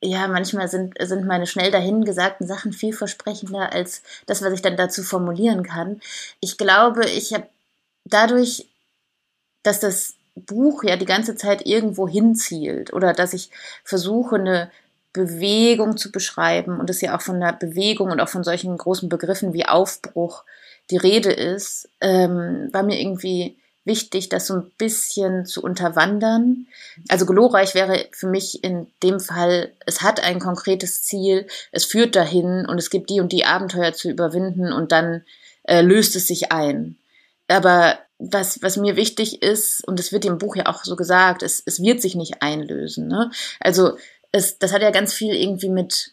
ja, manchmal sind, sind meine schnell dahingesagten Sachen vielversprechender als das, was ich dann dazu formulieren kann. Ich glaube, ich habe dadurch, dass das Buch ja die ganze Zeit irgendwo hinzielt oder dass ich versuche, eine Bewegung zu beschreiben und es ja auch von der Bewegung und auch von solchen großen Begriffen wie Aufbruch die Rede ist, ähm, war mir irgendwie wichtig, das so ein bisschen zu unterwandern. Also glorreich wäre für mich in dem Fall, es hat ein konkretes Ziel, es führt dahin und es gibt die und die Abenteuer zu überwinden und dann äh, löst es sich ein. Aber was, was mir wichtig ist, und es wird im Buch ja auch so gesagt, es, es wird sich nicht einlösen. Ne? Also es, das hat ja ganz viel irgendwie mit,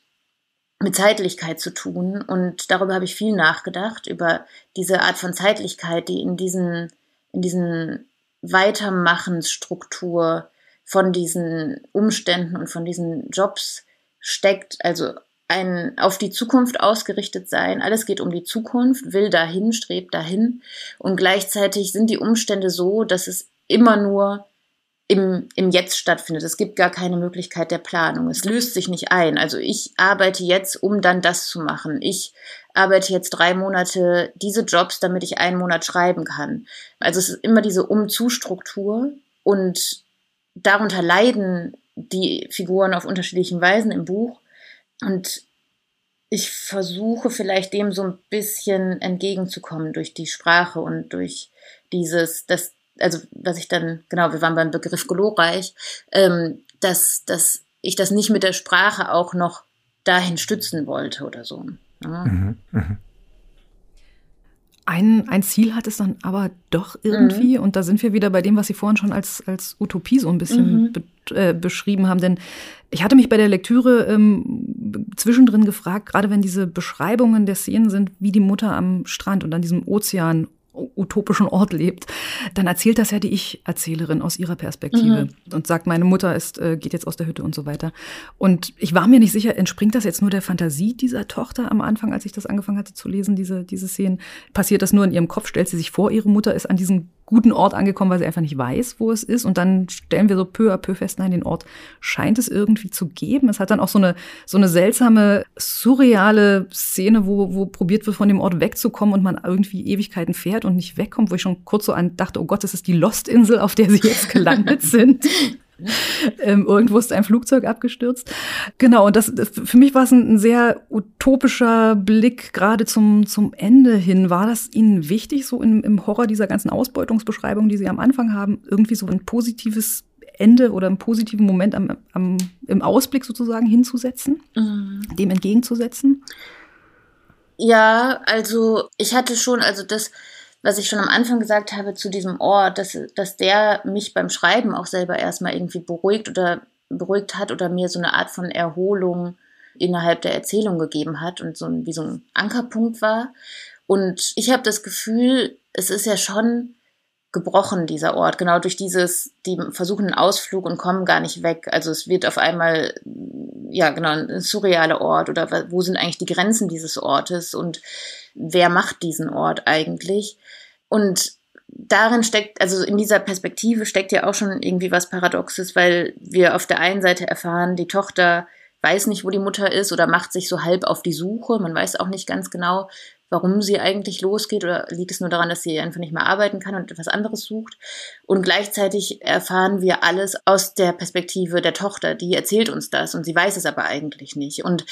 mit Zeitlichkeit zu tun. Und darüber habe ich viel nachgedacht, über diese Art von Zeitlichkeit, die in diesen in diesen Weitermachensstruktur von diesen Umständen und von diesen Jobs steckt, also ein auf die Zukunft ausgerichtet sein. Alles geht um die Zukunft, will dahin, strebt dahin. Und gleichzeitig sind die Umstände so, dass es immer nur im, im Jetzt stattfindet. Es gibt gar keine Möglichkeit der Planung. Es löst sich nicht ein. Also ich arbeite jetzt, um dann das zu machen. Ich arbeite jetzt drei Monate diese Jobs, damit ich einen Monat schreiben kann. Also es ist immer diese Um-Zu-Struktur und darunter leiden die Figuren auf unterschiedlichen Weisen im Buch. Und ich versuche vielleicht dem so ein bisschen entgegenzukommen durch die Sprache und durch dieses, das, also was ich dann, genau, wir waren beim Begriff glorreich, ähm, dass, dass ich das nicht mit der Sprache auch noch dahin stützen wollte oder so. Mhm, mh. Ein, ein Ziel hat es dann aber doch irgendwie, mhm. und da sind wir wieder bei dem, was Sie vorhin schon als, als Utopie so ein bisschen mhm. be, äh, beschrieben haben. Denn ich hatte mich bei der Lektüre ähm, zwischendrin gefragt, gerade wenn diese Beschreibungen der Szenen sind, wie die Mutter am Strand und an diesem Ozean utopischen Ort lebt, dann erzählt das ja die Ich-Erzählerin aus ihrer Perspektive mhm. und sagt, meine Mutter ist, äh, geht jetzt aus der Hütte und so weiter. Und ich war mir nicht sicher, entspringt das jetzt nur der Fantasie dieser Tochter am Anfang, als ich das angefangen hatte zu lesen, diese, diese Szenen? Passiert das nur in ihrem Kopf? Stellt sie sich vor, ihre Mutter ist an diesem guten Ort angekommen, weil sie einfach nicht weiß, wo es ist. Und dann stellen wir so peu à peu fest, nein, den Ort scheint es irgendwie zu geben. Es hat dann auch so eine, so eine seltsame, surreale Szene, wo, wo probiert wird, von dem Ort wegzukommen und man irgendwie Ewigkeiten fährt und nicht wegkommt, wo ich schon kurz so an dachte, oh Gott, das ist die Lost-Insel, auf der sie jetzt gelandet <laughs> sind. <laughs> ähm, irgendwo ist ein Flugzeug abgestürzt. Genau, und das, für mich war es ein, ein sehr utopischer Blick gerade zum, zum Ende hin. War das Ihnen wichtig, so im, im Horror dieser ganzen Ausbeutungsbeschreibung, die Sie am Anfang haben, irgendwie so ein positives Ende oder einen positiven Moment am, am, im Ausblick sozusagen hinzusetzen, mhm. dem entgegenzusetzen? Ja, also ich hatte schon, also das, was ich schon am Anfang gesagt habe zu diesem Ort, dass, dass der mich beim Schreiben auch selber erstmal irgendwie beruhigt oder beruhigt hat oder mir so eine Art von Erholung innerhalb der Erzählung gegeben hat und so ein, wie so ein Ankerpunkt war. Und ich habe das Gefühl, es ist ja schon gebrochen, dieser Ort, genau durch dieses, die versuchen einen Ausflug und kommen gar nicht weg. Also es wird auf einmal, ja genau, ein surrealer Ort oder wo sind eigentlich die Grenzen dieses Ortes und wer macht diesen Ort eigentlich? Und darin steckt, also in dieser Perspektive steckt ja auch schon irgendwie was Paradoxes, weil wir auf der einen Seite erfahren, die Tochter weiß nicht, wo die Mutter ist oder macht sich so halb auf die Suche. Man weiß auch nicht ganz genau, warum sie eigentlich losgeht oder liegt es nur daran, dass sie einfach nicht mehr arbeiten kann und etwas anderes sucht. Und gleichzeitig erfahren wir alles aus der Perspektive der Tochter, die erzählt uns das und sie weiß es aber eigentlich nicht. Und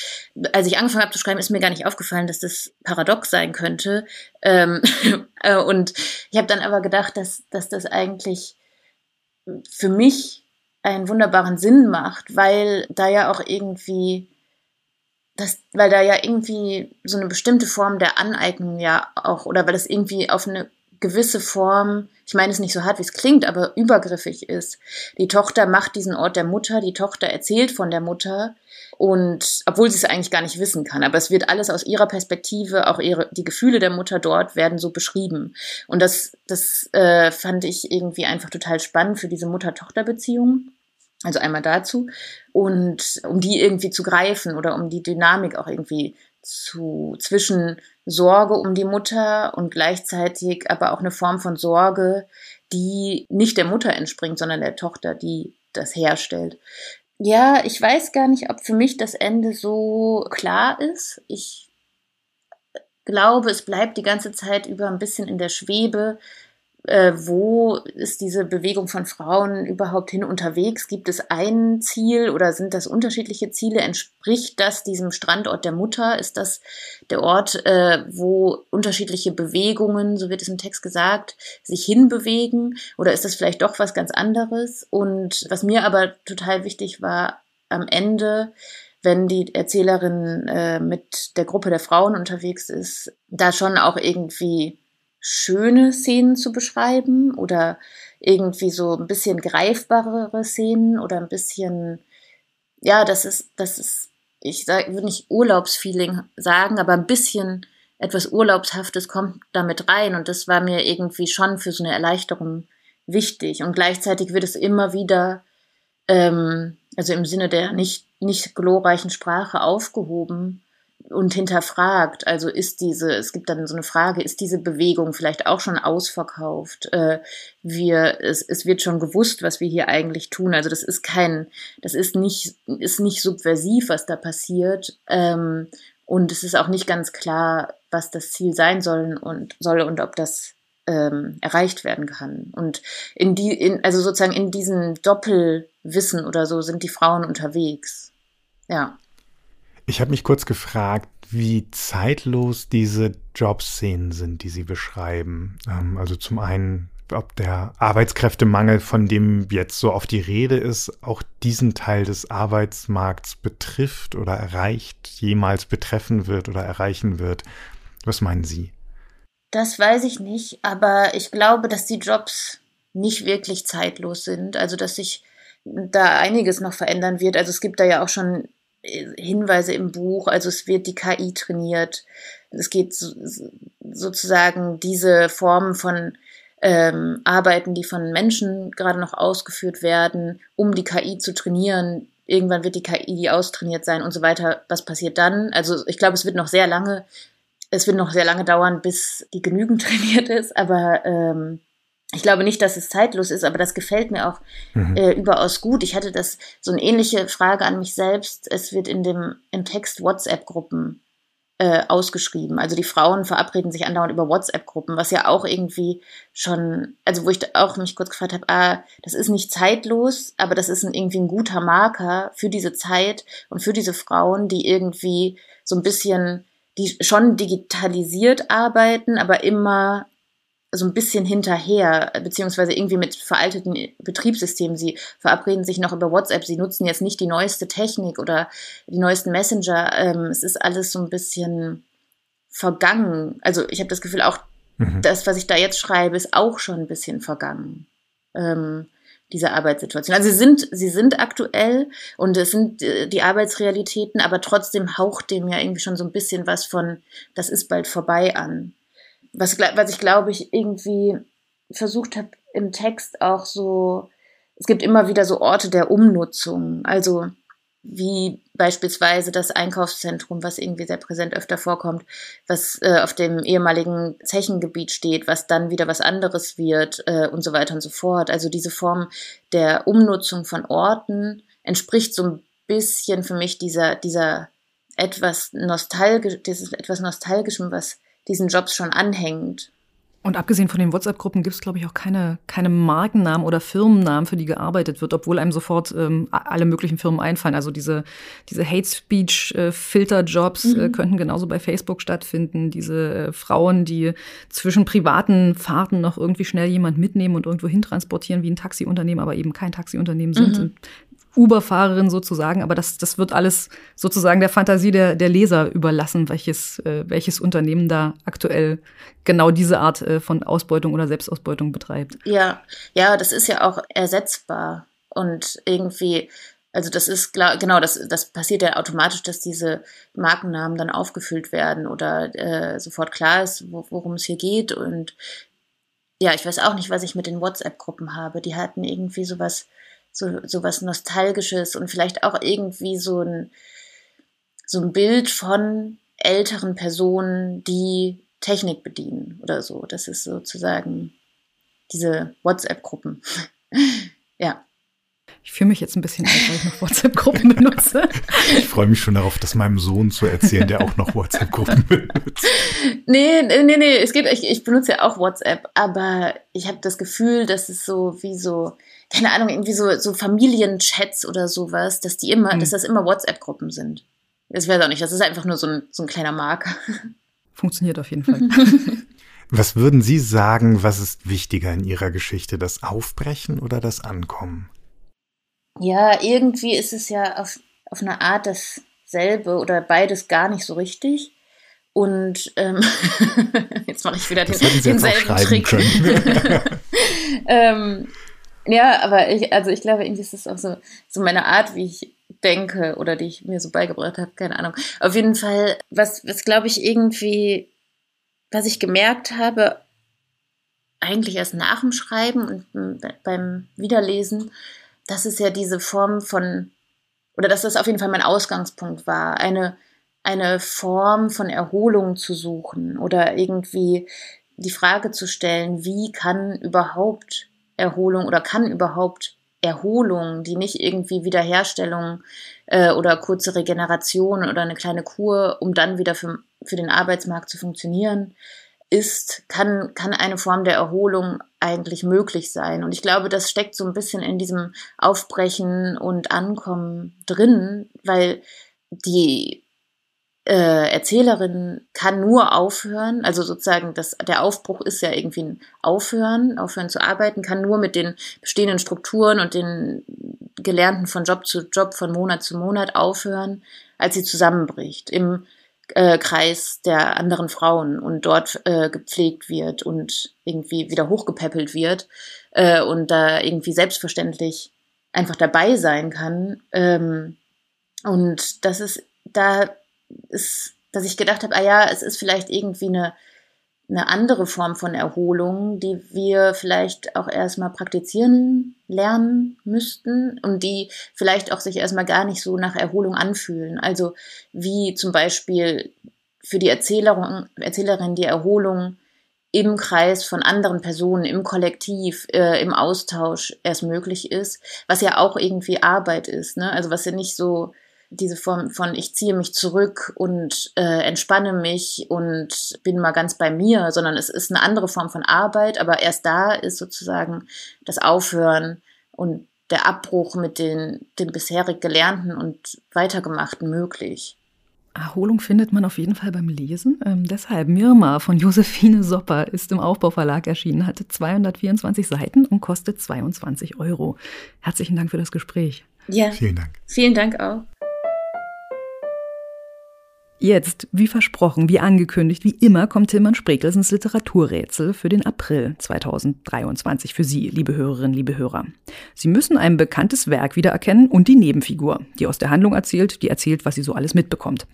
als ich angefangen habe zu schreiben, ist mir gar nicht aufgefallen, dass das paradox sein könnte. Ähm, <laughs> äh, und ich habe dann aber gedacht, dass, dass das eigentlich für mich einen wunderbaren Sinn macht, weil da ja auch irgendwie das, weil da ja irgendwie so eine bestimmte Form der Aneignung ja auch, oder weil das irgendwie auf eine gewisse Form, ich meine es nicht so hart, wie es klingt, aber übergriffig ist. Die Tochter macht diesen Ort der Mutter, die Tochter erzählt von der Mutter und obwohl sie es eigentlich gar nicht wissen kann, aber es wird alles aus ihrer Perspektive, auch ihre, die Gefühle der Mutter dort werden so beschrieben. Und das, das äh, fand ich irgendwie einfach total spannend für diese Mutter-Tochter-Beziehung. Also einmal dazu. Und um die irgendwie zu greifen oder um die Dynamik auch irgendwie zu zwischen Sorge um die Mutter und gleichzeitig aber auch eine Form von Sorge, die nicht der Mutter entspringt, sondern der Tochter, die das herstellt. Ja, ich weiß gar nicht, ob für mich das Ende so klar ist. Ich glaube, es bleibt die ganze Zeit über ein bisschen in der Schwebe, äh, wo ist diese Bewegung von Frauen überhaupt hin unterwegs? Gibt es ein Ziel oder sind das unterschiedliche Ziele? Entspricht das diesem Standort der Mutter? Ist das der Ort, äh, wo unterschiedliche Bewegungen, so wird es im Text gesagt, sich hinbewegen? Oder ist das vielleicht doch was ganz anderes? Und was mir aber total wichtig war, am Ende wenn die Erzählerin äh, mit der Gruppe der Frauen unterwegs ist, da schon auch irgendwie schöne Szenen zu beschreiben oder irgendwie so ein bisschen greifbarere Szenen oder ein bisschen, ja, das ist, das ist, ich sag, würde nicht Urlaubsfeeling sagen, aber ein bisschen etwas Urlaubshaftes kommt damit rein und das war mir irgendwie schon für so eine Erleichterung wichtig. Und gleichzeitig wird es immer wieder, ähm, also im Sinne der nicht, nicht glorreichen Sprache aufgehoben, und hinterfragt, also ist diese, es gibt dann so eine Frage, ist diese Bewegung vielleicht auch schon ausverkauft? Äh, wir, es, es wird schon gewusst, was wir hier eigentlich tun. Also das ist kein, das ist nicht, ist nicht subversiv, was da passiert. Ähm, und es ist auch nicht ganz klar, was das Ziel sein soll und soll und ob das ähm, erreicht werden kann. Und in die, in, also sozusagen in diesem Doppelwissen oder so sind die Frauen unterwegs. Ja. Ich habe mich kurz gefragt, wie zeitlos diese Jobszenen sind, die Sie beschreiben. Ähm, also zum einen, ob der Arbeitskräftemangel, von dem jetzt so oft die Rede ist, auch diesen Teil des Arbeitsmarkts betrifft oder erreicht, jemals betreffen wird oder erreichen wird. Was meinen Sie? Das weiß ich nicht, aber ich glaube, dass die Jobs nicht wirklich zeitlos sind. Also, dass sich da einiges noch verändern wird. Also es gibt da ja auch schon Hinweise im Buch, also es wird die KI trainiert. Es geht so, sozusagen diese Form von ähm, Arbeiten, die von Menschen gerade noch ausgeführt werden, um die KI zu trainieren. Irgendwann wird die KI austrainiert sein und so weiter. Was passiert dann? Also ich glaube, es wird noch sehr lange, es wird noch sehr lange dauern, bis die genügend <laughs> trainiert ist, aber ähm, ich glaube nicht, dass es zeitlos ist, aber das gefällt mir auch mhm. äh, überaus gut. Ich hatte das so eine ähnliche Frage an mich selbst. Es wird in dem im Text WhatsApp-Gruppen äh, ausgeschrieben. Also die Frauen verabreden sich andauernd über WhatsApp-Gruppen, was ja auch irgendwie schon, also wo ich auch mich kurz gefragt habe, ah, das ist nicht zeitlos, aber das ist ein, irgendwie ein guter Marker für diese Zeit und für diese Frauen, die irgendwie so ein bisschen, die schon digitalisiert arbeiten, aber immer so ein bisschen hinterher, beziehungsweise irgendwie mit veralteten Betriebssystemen. Sie verabreden sich noch über WhatsApp, sie nutzen jetzt nicht die neueste Technik oder die neuesten Messenger. Ähm, es ist alles so ein bisschen vergangen. Also ich habe das Gefühl, auch mhm. das, was ich da jetzt schreibe, ist auch schon ein bisschen vergangen. Ähm, diese Arbeitssituation. Also sie sind, sie sind aktuell und es sind äh, die Arbeitsrealitäten, aber trotzdem haucht dem ja irgendwie schon so ein bisschen was von, das ist bald vorbei an was, was ich glaube ich irgendwie versucht habe im Text auch so, es gibt immer wieder so Orte der Umnutzung, also wie beispielsweise das Einkaufszentrum, was irgendwie sehr präsent öfter vorkommt, was äh, auf dem ehemaligen Zechengebiet steht, was dann wieder was anderes wird äh, und so weiter und so fort. Also diese Form der Umnutzung von Orten entspricht so ein bisschen für mich dieser, dieser etwas nostalgisch, dieses etwas nostalgischem, was diesen Jobs schon anhängt. Und abgesehen von den WhatsApp-Gruppen gibt es, glaube ich, auch keine, keine Markennamen oder Firmennamen, für die gearbeitet wird, obwohl einem sofort ähm, alle möglichen Firmen einfallen. Also diese, diese Hate-Speech-Filter-Jobs äh, mhm. äh, könnten genauso bei Facebook stattfinden. Diese äh, Frauen, die zwischen privaten Fahrten noch irgendwie schnell jemand mitnehmen und irgendwo hintransportieren wie ein Taxiunternehmen, aber eben kein Taxiunternehmen sind, mhm. sind Uber-Fahrerin sozusagen, aber das, das wird alles sozusagen der Fantasie der, der Leser überlassen, welches, äh, welches Unternehmen da aktuell genau diese Art äh, von Ausbeutung oder Selbstausbeutung betreibt. Ja, ja, das ist ja auch ersetzbar und irgendwie, also das ist klar, genau, das, das passiert ja automatisch, dass diese Markennamen dann aufgefüllt werden oder äh, sofort klar ist, wo, worum es hier geht und ja, ich weiß auch nicht, was ich mit den WhatsApp-Gruppen habe. Die hatten irgendwie sowas so, so was Nostalgisches und vielleicht auch irgendwie so ein, so ein Bild von älteren Personen, die Technik bedienen oder so. Das ist sozusagen diese WhatsApp-Gruppen. <laughs> ja. Ich fühle mich jetzt ein bisschen alt, weil ich noch WhatsApp-Gruppen benutze. <laughs> Ich freue mich schon darauf, das meinem Sohn zu erzählen, der auch noch WhatsApp-Gruppen <laughs> benutzt. Nee, nee, nee, es geht, ich, ich benutze ja auch WhatsApp, aber ich habe das Gefühl, dass es so wie so, keine Ahnung, irgendwie so, so Familienchats oder sowas, dass die immer, mhm. dass das immer WhatsApp-Gruppen sind. Das wäre auch nicht, das ist einfach nur so ein, so ein kleiner Marker. Funktioniert auf jeden <laughs> Fall. Was würden Sie sagen, was ist wichtiger in Ihrer Geschichte, das Aufbrechen oder das Ankommen? Ja, irgendwie ist es ja auf, auf eine Art dasselbe oder beides gar nicht so richtig. Und ähm, <laughs> jetzt mache ich wieder den, denselben Trick. <laughs> ähm, ja, aber ich, also ich glaube, irgendwie ist das auch so, so meine Art, wie ich denke oder die ich mir so beigebracht habe, keine Ahnung. Auf jeden Fall, was, was glaube ich irgendwie, was ich gemerkt habe, eigentlich erst nach dem Schreiben und beim Wiederlesen, dass es ja diese Form von, oder dass das auf jeden Fall mein Ausgangspunkt war, eine, eine Form von Erholung zu suchen oder irgendwie die Frage zu stellen, wie kann überhaupt Erholung oder kann überhaupt Erholung, die nicht irgendwie Wiederherstellung äh, oder kurze Regeneration oder eine kleine Kur, um dann wieder für, für den Arbeitsmarkt zu funktionieren, ist, kann, kann eine Form der Erholung eigentlich möglich sein. Und ich glaube, das steckt so ein bisschen in diesem Aufbrechen und Ankommen drin, weil die äh, Erzählerin kann nur aufhören, also sozusagen das, der Aufbruch ist ja irgendwie ein Aufhören, aufhören zu arbeiten, kann nur mit den bestehenden Strukturen und den Gelernten von Job zu Job, von Monat zu Monat aufhören, als sie zusammenbricht im äh, Kreis der anderen Frauen und dort äh, gepflegt wird und irgendwie wieder hochgepäppelt wird äh, und da irgendwie selbstverständlich einfach dabei sein kann. Ähm, und das ist da ist, dass ich gedacht habe, ah ja, es ist vielleicht irgendwie eine, eine andere Form von Erholung, die wir vielleicht auch erstmal praktizieren lernen müssten und die vielleicht auch sich erstmal gar nicht so nach Erholung anfühlen. Also wie zum Beispiel für die Erzählerin, Erzählerin die Erholung im Kreis von anderen Personen, im Kollektiv, äh, im Austausch erst möglich ist, was ja auch irgendwie Arbeit ist, ne? Also was ja nicht so diese Form von ich ziehe mich zurück und äh, entspanne mich und bin mal ganz bei mir, sondern es ist eine andere Form von Arbeit, aber erst da ist sozusagen das Aufhören und der Abbruch mit den, den bisherig Gelernten und Weitergemachten möglich. Erholung findet man auf jeden Fall beim Lesen. Ähm, deshalb Mirma von Josephine Sopper ist im Aufbauverlag erschienen, hatte 224 Seiten und kostet 22 Euro. Herzlichen Dank für das Gespräch. Ja. Vielen Dank. Vielen Dank auch. Jetzt, wie versprochen, wie angekündigt, wie immer, kommt Tilman Sprekelsens Literaturrätsel für den April 2023 für Sie, liebe Hörerinnen, liebe Hörer. Sie müssen ein bekanntes Werk wiedererkennen und die Nebenfigur, die aus der Handlung erzählt, die erzählt, was sie so alles mitbekommt.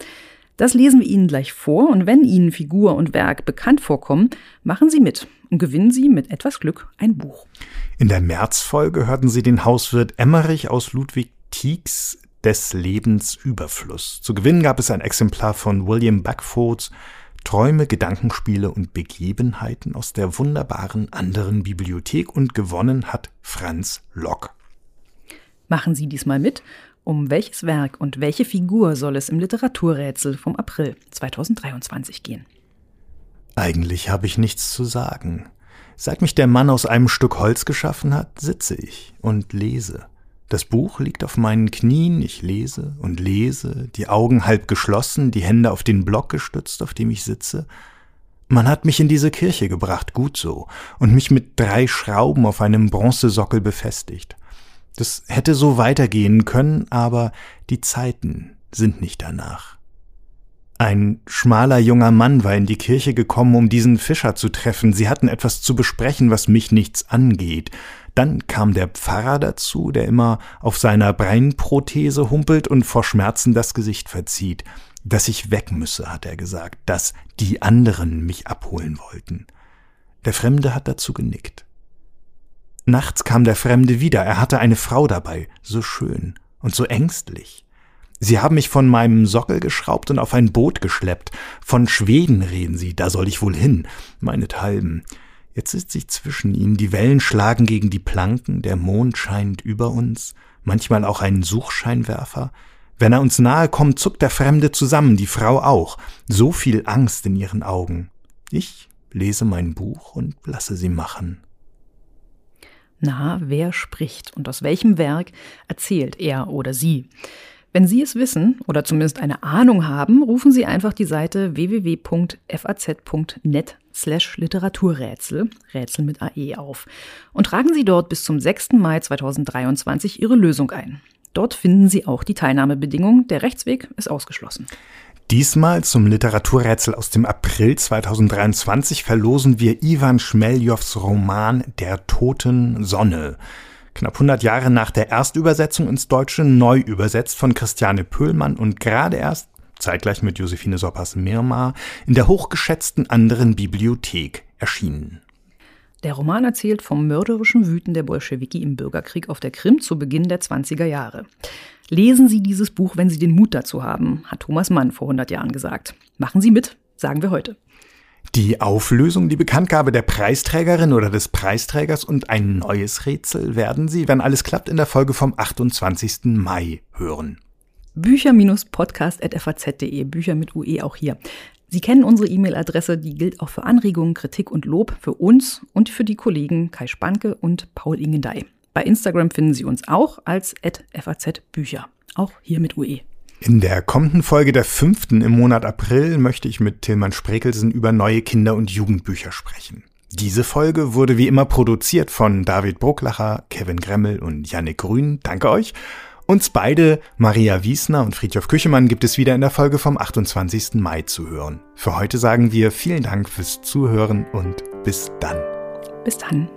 Das lesen wir Ihnen gleich vor und wenn Ihnen Figur und Werk bekannt vorkommen, machen Sie mit und gewinnen Sie mit etwas Glück ein Buch. In der Märzfolge hörten Sie den Hauswirt Emmerich aus Ludwig Tieks des Lebens Überfluss. Zu gewinnen gab es ein Exemplar von William Buckfords Träume, Gedankenspiele und Begebenheiten aus der wunderbaren anderen Bibliothek und gewonnen hat Franz Lock. Machen Sie diesmal mit. Um welches Werk und welche Figur soll es im Literaturrätsel vom April 2023 gehen? Eigentlich habe ich nichts zu sagen. Seit mich der Mann aus einem Stück Holz geschaffen hat, sitze ich und lese. Das Buch liegt auf meinen Knien, ich lese und lese, die Augen halb geschlossen, die Hände auf den Block gestützt, auf dem ich sitze. Man hat mich in diese Kirche gebracht, gut so, und mich mit drei Schrauben auf einem Bronzesockel befestigt. Das hätte so weitergehen können, aber die Zeiten sind nicht danach. Ein schmaler junger Mann war in die Kirche gekommen, um diesen Fischer zu treffen. Sie hatten etwas zu besprechen, was mich nichts angeht. Dann kam der Pfarrer dazu, der immer auf seiner Breinprothese humpelt und vor Schmerzen das Gesicht verzieht. Dass ich weg müsse, hat er gesagt, dass die anderen mich abholen wollten. Der Fremde hat dazu genickt. Nachts kam der Fremde wieder, er hatte eine Frau dabei, so schön und so ängstlich. Sie haben mich von meinem Sockel geschraubt und auf ein Boot geschleppt. Von Schweden reden Sie, da soll ich wohl hin, meinethalben. Jetzt sitze ich zwischen ihnen, die Wellen schlagen gegen die Planken, der Mond scheint über uns, manchmal auch ein Suchscheinwerfer. Wenn er uns nahe kommt, zuckt der Fremde zusammen, die Frau auch, so viel Angst in ihren Augen. Ich lese mein Buch und lasse sie machen. Na, wer spricht und aus welchem Werk erzählt er oder sie? Wenn Sie es wissen oder zumindest eine Ahnung haben, rufen Sie einfach die Seite www.faz.net slash Literaturrätsel, Rätsel mit AE auf und tragen Sie dort bis zum 6. Mai 2023 Ihre Lösung ein. Dort finden Sie auch die Teilnahmebedingungen. Der Rechtsweg ist ausgeschlossen. Diesmal zum Literaturrätsel aus dem April 2023 verlosen wir Ivan Schmeljows Roman Der toten Sonne knapp 100 Jahre nach der Erstübersetzung ins Deutsche neu übersetzt von Christiane Pöhlmann und gerade erst, zeitgleich mit Josephine Soppers Mirma, in der hochgeschätzten anderen Bibliothek erschienen. Der Roman erzählt vom mörderischen Wüten der Bolschewiki im Bürgerkrieg auf der Krim zu Beginn der 20er Jahre. Lesen Sie dieses Buch, wenn Sie den Mut dazu haben, hat Thomas Mann vor 100 Jahren gesagt. Machen Sie mit, sagen wir heute. Die Auflösung, die Bekanntgabe der Preisträgerin oder des Preisträgers und ein neues Rätsel werden Sie, wenn alles klappt, in der Folge vom 28. Mai hören. Bücher-podcast.faz.de, Bücher mit UE auch hier. Sie kennen unsere E-Mail-Adresse, die gilt auch für Anregungen, Kritik und Lob für uns und für die Kollegen Kai Spanke und Paul Ingendey. Bei Instagram finden Sie uns auch als FAZ Bücher, auch hier mit UE. In der kommenden Folge der fünften im Monat April möchte ich mit Tilman Sprekelsen über neue Kinder- und Jugendbücher sprechen. Diese Folge wurde wie immer produziert von David Brucklacher, Kevin Gremmel und Yannick Grün. Danke euch. Uns beide, Maria Wiesner und Friedhof Küchemann, gibt es wieder in der Folge vom 28. Mai zu hören. Für heute sagen wir vielen Dank fürs Zuhören und bis dann. Bis dann.